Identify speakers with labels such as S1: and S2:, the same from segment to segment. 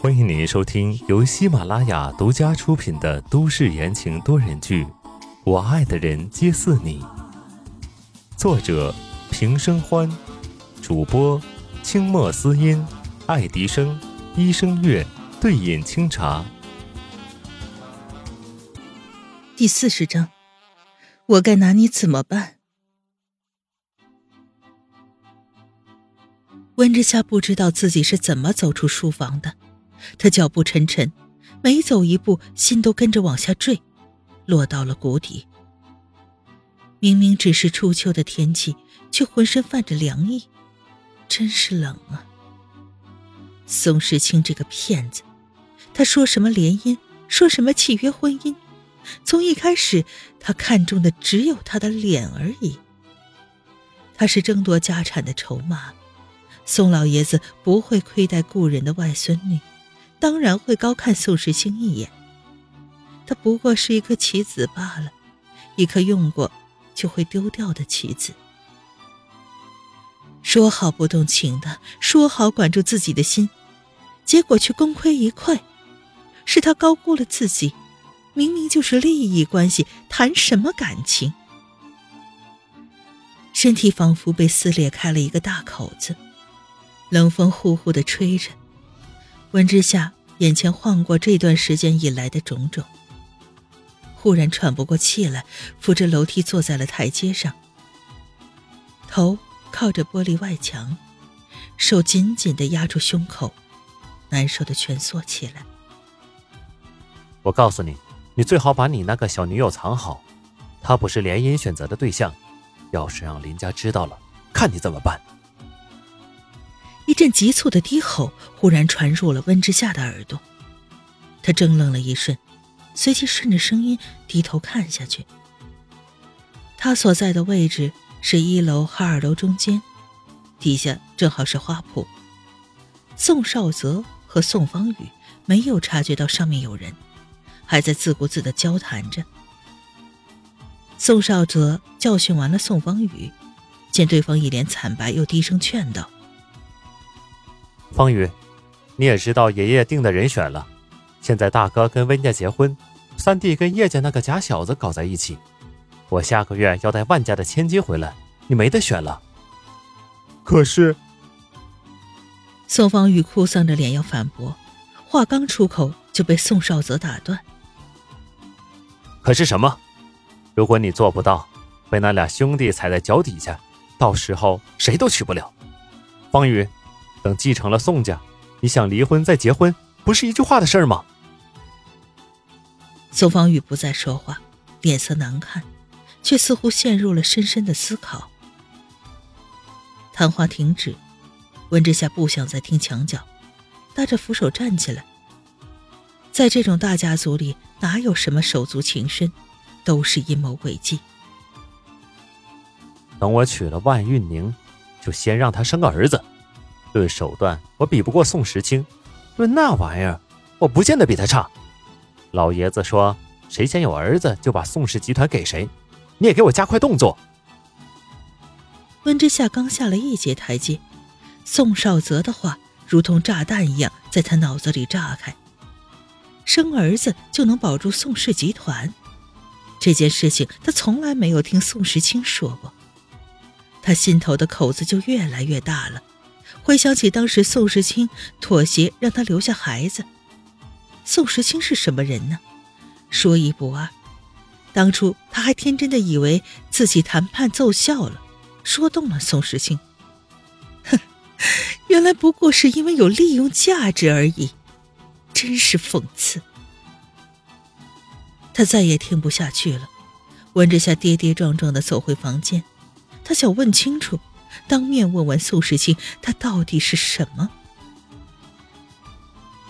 S1: 欢迎您收听由喜马拉雅独家出品的都市言情多人剧《我爱的人皆似你》，作者平生欢，主播清墨思音、爱迪生、一生月、对饮清茶。
S2: 第四十章，我该拿你怎么办？温之夏不知道自己是怎么走出书房的。他脚步沉沉，每走一步，心都跟着往下坠，落到了谷底。明明只是初秋的天气，却浑身泛着凉意，真是冷啊！宋时清这个骗子，他说什么联姻，说什么契约婚姻，从一开始，他看中的只有他的脸而已。他是争夺家产的筹码，宋老爷子不会亏待故人的外孙女。当然会高看宋时清一眼。他不过是一颗棋子罢了，一颗用过就会丢掉的棋子。说好不动情的，说好管住自己的心，结果却功亏一篑。是他高估了自己，明明就是利益关系，谈什么感情？身体仿佛被撕裂开了一个大口子，冷风呼呼的吹着。温之夏眼前晃过这段时间以来的种种，忽然喘不过气来，扶着楼梯坐在了台阶上，头靠着玻璃外墙，手紧紧的压住胸口，难受的蜷缩起来。
S1: 我告诉你，你最好把你那个小女友藏好，她不是联姻选择的对象，要是让林家知道了，看你怎么办。
S2: 一阵急促的低吼忽然传入了温之夏的耳朵，他怔愣了一瞬，随即顺着声音低头看下去。他所在的位置是一楼和二楼中间，底下正好是花圃。宋少泽和宋方宇没有察觉到上面有人，还在自顾自的交谈着。宋少泽教训完了宋方宇，见对方一脸惨白，又低声劝道。
S1: 方宇，你也知道爷爷定的人选了。现在大哥跟温家结婚，三弟跟叶家那个假小子搞在一起，我下个月要带万家的千金回来，你没得选了。
S3: 可是，
S2: 宋方宇哭丧着脸要反驳，话刚出口就被宋少泽打断。
S1: 可是什么？如果你做不到，被那俩兄弟踩在脚底下，到时候谁都娶不了。方宇。等继承了宋家，你想离婚再结婚，不是一句话的事儿吗？
S2: 宋方宇不再说话，脸色难看，却似乎陷入了深深的思考。谈话停止，温之夏不想再听墙角，搭着扶手站起来。在这种大家族里，哪有什么手足情深，都是阴谋诡计。
S1: 等我娶了万运宁，就先让她生个儿子。论手段，我比不过宋时清；论那玩意儿，我不见得比他差。老爷子说，谁先有儿子，就把宋氏集团给谁。你也给我加快动作。
S2: 温之夏刚下了一节台阶，宋少泽的话如同炸弹一样在他脑子里炸开。生儿子就能保住宋氏集团，这件事情他从来没有听宋时清说过，他心头的口子就越来越大了。回想起当时宋时清妥协让他留下孩子，宋时清是什么人呢？说一不二，当初他还天真的以为自己谈判奏效了，说动了宋时清。哼，原来不过是因为有利用价值而已，真是讽刺。他再也听不下去了，温之夏跌跌撞撞的走回房间，他想问清楚。当面问问宋时清，他到底是什么？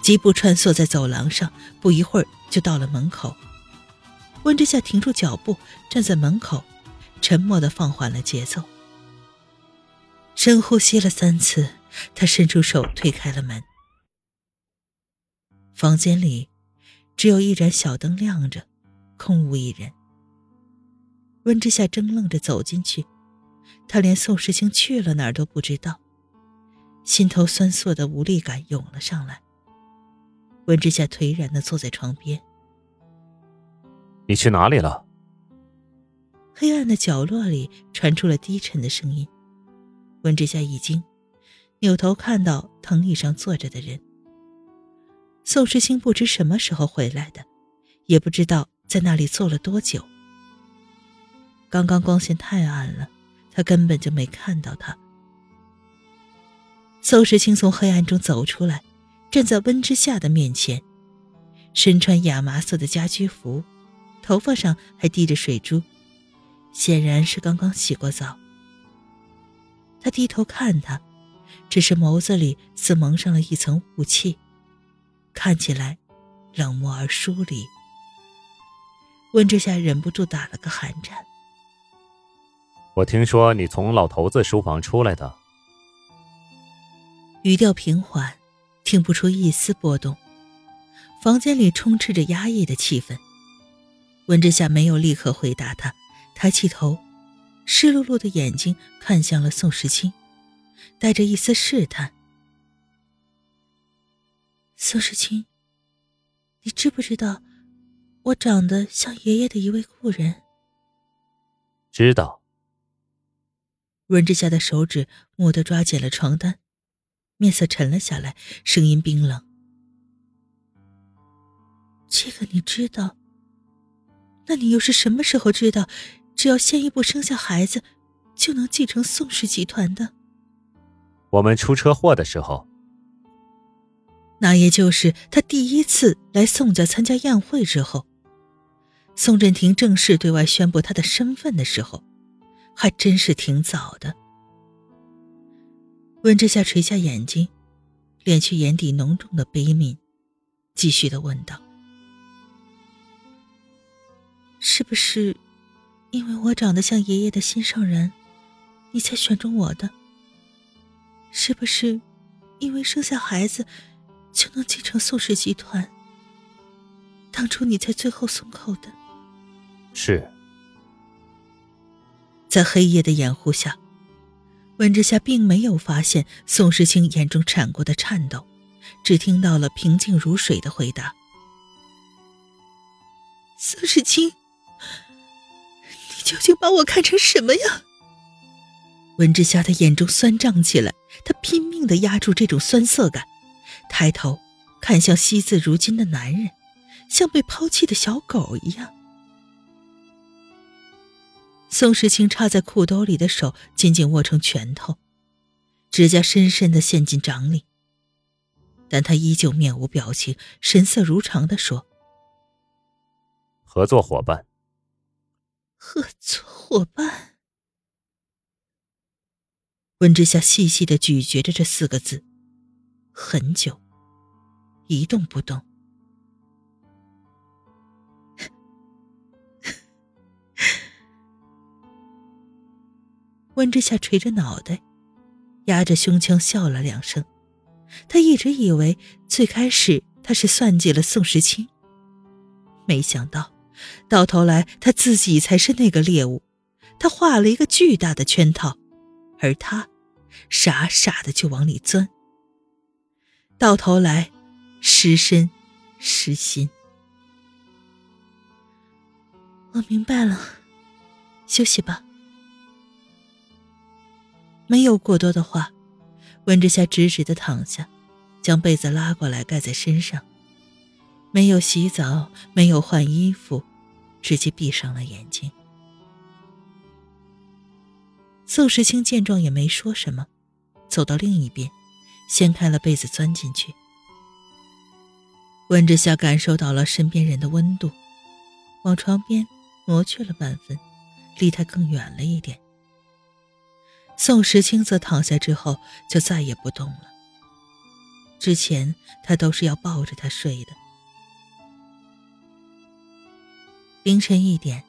S2: 疾步穿梭在走廊上，不一会儿就到了门口。温之夏停住脚步，站在门口，沉默的放缓了节奏。深呼吸了三次，他伸出手推开了门。房间里只有一盏小灯亮着，空无一人。温之夏怔愣着走进去。他连宋时清去了哪儿都不知道，心头酸涩的无力感涌了上来。温之夏颓然的坐在床边。
S1: 你去哪里了？
S2: 黑暗的角落里传出了低沉的声音。温之夏一惊，扭头看到藤椅上坐着的人。宋时清不知什么时候回来的，也不知道在那里坐了多久。刚刚光线太暗了，他根本就没看到他。宋时清从黑暗中走出来，站在温之夏的面前，身穿亚麻色的家居服，头发上还滴着水珠，显然是刚刚洗过澡。他低头看他，只是眸子里似蒙上了一层雾气，看起来冷漠而疏离。温之夏忍不住打了个寒颤。
S1: 我听说你从老头子书房出来的。
S2: 语调平缓，听不出一丝波动。房间里充斥着压抑的气氛。温之夏没有立刻回答他，抬起头，湿漉漉的眼睛看向了宋时清，带着一丝试探：“宋时清，你知不知道，我长得像爷爷的一位故人？”
S1: 知道。
S2: 温之夏的手指蓦地抓紧了床单。面色沉了下来，声音冰冷：“这个你知道？那你又是什么时候知道，只要先一步生下孩子，就能继承宋氏集团的？”
S1: 我们出车祸的时候，
S2: 那也就是他第一次来宋家参加宴会之后，宋振庭正式对外宣布他的身份的时候，还真是挺早的。温之夏垂下眼睛，敛去眼底浓重的悲悯，继续的问道：“是不是因为我长得像爷爷的心上人，你才选中我的？是不是因为生下孩子就能继承宋氏集团，当初你才最后松口的？”
S1: 是。
S2: 在黑夜的掩护下。温之夏并没有发现宋时清眼中闪过的颤抖，只听到了平静如水的回答：“宋时清，你究竟把我看成什么呀？”温之夏的眼中酸胀起来，他拼命的压住这种酸涩感，抬头看向惜字如金的男人，像被抛弃的小狗一样。宋时清插在裤兜里的手紧紧握成拳头，指甲深深的陷进掌里。但他依旧面无表情，神色如常的说：“
S1: 合作伙伴。”
S2: 合作伙伴。温之夏细细的咀嚼着这四个字，很久，一动不动。温之夏垂着脑袋，压着胸腔笑了两声。他一直以为最开始他是算计了宋时清，没想到到头来他自己才是那个猎物。他画了一个巨大的圈套，而他傻傻的就往里钻。到头来失身失心。我明白了，休息吧。没有过多的话，温之夏直直的躺下，将被子拉过来盖在身上，没有洗澡，没有换衣服，直接闭上了眼睛。宋时清见状也没说什么，走到另一边，掀开了被子钻进去。温之夏感受到了身边人的温度，往床边挪去了半分，离他更远了一点。宋时清则躺下之后就再也不动了。之前他都是要抱着他睡的。凌晨一点，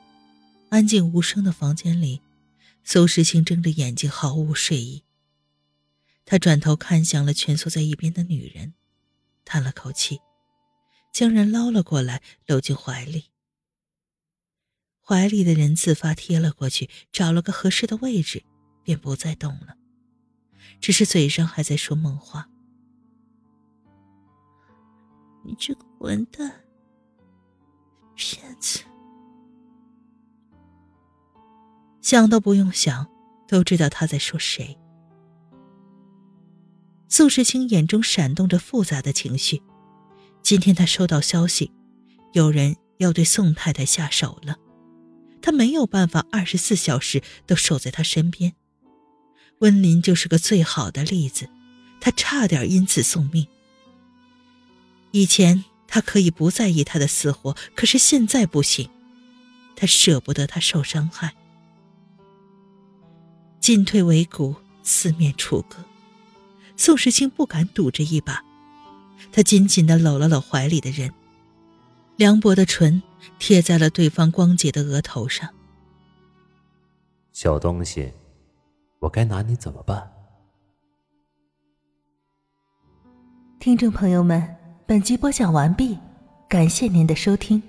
S2: 安静无声的房间里，宋时清睁着眼睛，毫无睡意。他转头看向了蜷缩在一边的女人，叹了口气，将人捞了过来，搂进怀里。怀里的人自发贴了过去，找了个合适的位置。便不再动了，只是嘴上还在说梦话。
S4: 你这个混蛋，骗子！
S2: 想都不用想，都知道他在说谁。宋时清眼中闪动着复杂的情绪。今天他收到消息，有人要对宋太太下手了，他没有办法二十四小时都守在他身边。温林就是个最好的例子，他差点因此送命。以前他可以不在意他的死活，可是现在不行，他舍不得他受伤害。进退维谷，四面楚歌，宋时清不敢赌这一把。他紧紧地搂了搂怀里的人，凉薄的唇贴在了对方光洁的额头上。
S1: 小东西，我该拿你怎么办？
S5: 听众朋友们，本集播讲完毕，感谢您的收听。